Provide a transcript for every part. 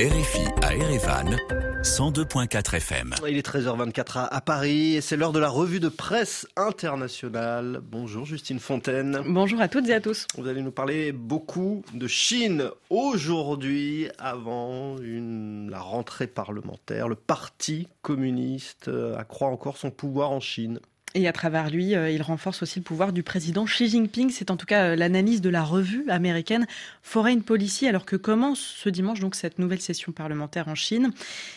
RFI à Erevan, 102.4 FM. Il est 13h24 à, Paris et c'est l'heure de la revue de presse internationale. Bonjour Justine Fontaine. Bonjour à toutes et à tous. Vous allez nous parler beaucoup de Chine aujourd'hui avant une, la rentrée parlementaire. Le Parti communiste accroît encore son pouvoir en Chine. Et à travers lui, euh, il renforce aussi le pouvoir du président Xi Jinping. C'est en tout cas euh, l'analyse de la revue américaine Foreign Policy, alors que commence ce dimanche donc cette nouvelle session parlementaire en Chine?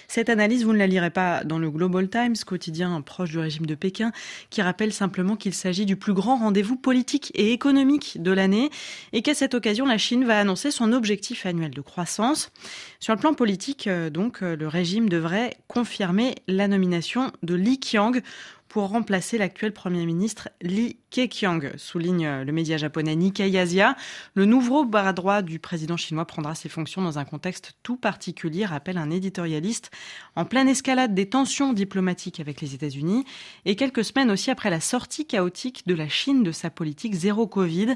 Cette analyse, vous ne la lirez pas dans le Global Times, quotidien proche du régime de Pékin, qui rappelle simplement qu'il s'agit du plus grand rendez-vous politique et économique de l'année, et qu'à cette occasion, la Chine va annoncer son objectif annuel de croissance. Sur le plan politique, euh, donc, le régime devrait confirmer la nomination de Li Qiang pour remplacer l'actuel Premier ministre Li Keqiang, souligne le média japonais Nikkei Asia. Le nouveau bras droit du président chinois prendra ses fonctions dans un contexte tout particulier, rappelle un éditorialiste, en pleine escalade des tensions diplomatiques avec les États-Unis et quelques semaines aussi après la sortie chaotique de la Chine de sa politique zéro Covid,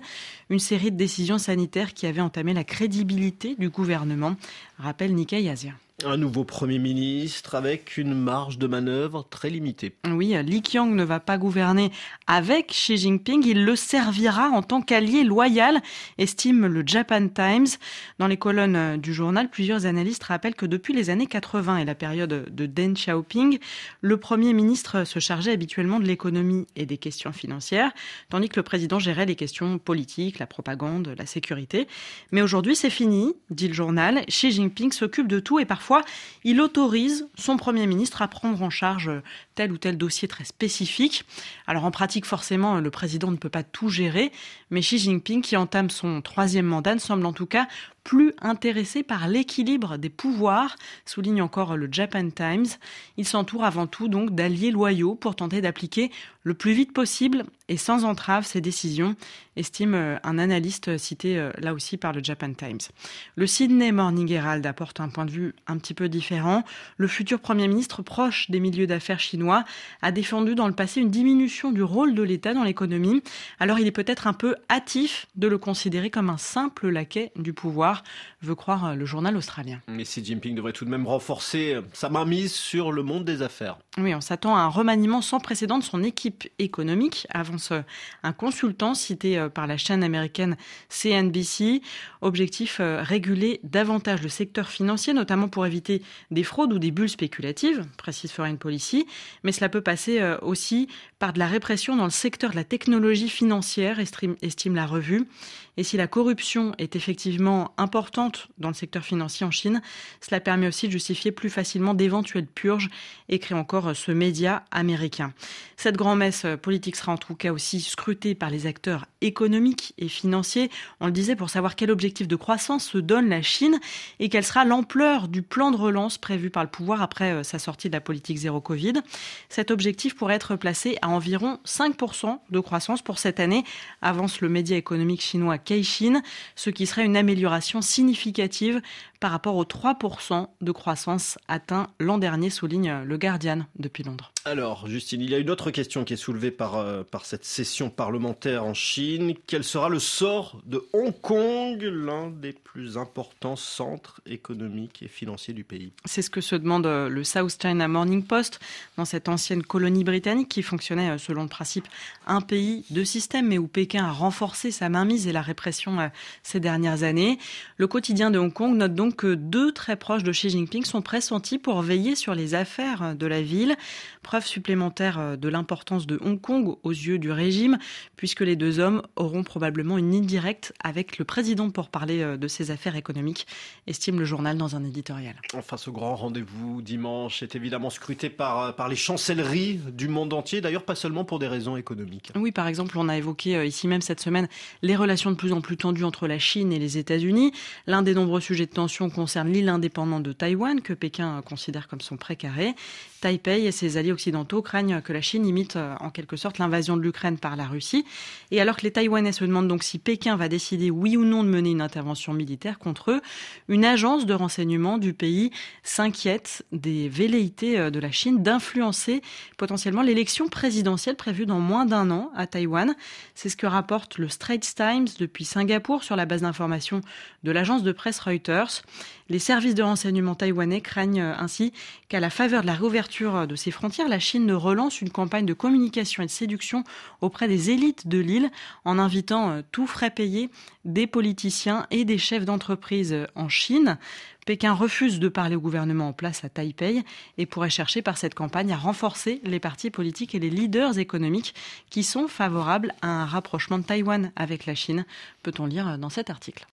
une série de décisions sanitaires qui avaient entamé la crédibilité du gouvernement, rappelle Nikkei Asia. Un nouveau Premier ministre avec une marge de manœuvre très limitée. Oui, Li Qiang ne va pas gouverner avec Xi Jinping, il le servira en tant qu'allié loyal, estime le Japan Times. Dans les colonnes du journal, plusieurs analystes rappellent que depuis les années 80 et la période de Deng Xiaoping, le Premier ministre se chargeait habituellement de l'économie et des questions financières, tandis que le président gérait les questions politiques, la propagande, la sécurité. Mais aujourd'hui, c'est fini, dit le journal. Xi Jinping s'occupe de tout et parfois il autorise son Premier ministre à prendre en charge tel ou tel dossier très spécifique. Alors en pratique, forcément, le président ne peut pas tout gérer, mais Xi Jinping, qui entame son troisième mandat, ne semble en tout cas plus intéressé par l'équilibre des pouvoirs, souligne encore le Japan Times. Il s'entoure avant tout donc d'alliés loyaux pour tenter d'appliquer le plus vite possible et sans entrave ses décisions, estime euh, un analyste cité euh, là aussi par le Japan Times. Le Sydney Morning Herald apporte un point de vue un petit peu différent. Le futur Premier ministre proche des milieux d'affaires chinois a défendu dans le passé une diminution du rôle de l'État dans l'économie. Alors il est peut-être un peu hâtif de le considérer comme un simple laquais du pouvoir veut croire euh, le journal australien. Mais Xi Jinping devrait tout de même renforcer euh, sa mainmise sur le monde des affaires. Oui, on s'attend à un remaniement sans précédent de son équipe économique, avance euh, un consultant cité par la chaîne américaine CNBC. Objectif réguler davantage le secteur financier, notamment pour éviter des fraudes ou des bulles spéculatives, précise Foreign Policy. Mais cela peut passer aussi par de la répression dans le secteur de la technologie financière, estime la revue. Et si la corruption est effectivement importante dans le secteur financier en Chine, cela permet aussi de justifier plus facilement d'éventuelles purges, écrit encore ce média américain. Cette grand-messe politique sera en tout cas aussi scrutée par les acteurs économiques et financiers. On le disait pour savoir quel objectif de croissance se donne la Chine et quelle sera l'ampleur du plan de relance prévu par le pouvoir après euh, sa sortie de la politique zéro Covid. Cet objectif pourrait être placé à environ 5% de croissance pour cette année, avance le média économique chinois Ce qui serait une amélioration significative par rapport aux 3% de croissance atteints l'an dernier, souligne le Guardian depuis Londres. Alors, Justine, il y a une autre question qui est soulevée par, euh, par cette session parlementaire en Chine. Quel sera le sort de Hong Kong, l'un des plus importants centres économiques et financiers du pays? C'est ce que se demande euh, le South China Morning Post dans cette ancienne colonie britannique qui fonctionnait euh, selon le principe un pays, deux systèmes, mais où Pékin a renforcé sa mainmise et la répression ces dernières années. Le quotidien de Hong Kong note donc que deux très proches de Xi Jinping sont pressentis pour veiller sur les affaires de la ville. Preuve supplémentaire euh, de l'importance de Hong Kong aux yeux du régime, puisque les deux hommes auront probablement une ligne directe avec le président pour parler euh, de ses affaires économiques, estime le journal dans un éditorial. Enfin, ce grand rendez-vous dimanche est évidemment scruté par, euh, par les chancelleries du monde entier, d'ailleurs pas seulement pour des raisons économiques. Oui, par exemple, on a évoqué ici même cette semaine les relations de plus en plus tendues entre la Chine et les États-Unis. L'un des nombreux sujets de tension concerne l'île indépendante de Taïwan, que Pékin considère comme son précaré. Taipei et ses alliés occidentaux craignent que la Chine imite euh, en quelque sorte l'invasion de l'Ukraine par la Russie. Et alors que les Taïwanais se demandent donc si Pékin va décider oui ou non de mener une intervention militaire contre eux, une agence de renseignement du pays s'inquiète des velléités euh, de la Chine d'influencer potentiellement l'élection présidentielle prévue dans moins d'un an à Taïwan. C'est ce que rapporte le Straits Times depuis Singapour sur la base d'informations de l'agence de presse Reuters. Les services de renseignement taïwanais craignent ainsi qu'à la faveur de la réouverture de ses frontières, la Chine ne relance une campagne de communication et de séduction auprès des élites de l'île en invitant tout frais payé des politiciens et des chefs d'entreprise en Chine. Pékin refuse de parler au gouvernement en place à Taipei et pourrait chercher par cette campagne à renforcer les partis politiques et les leaders économiques qui sont favorables à un rapprochement de Taïwan avec la Chine, peut-on lire dans cet article.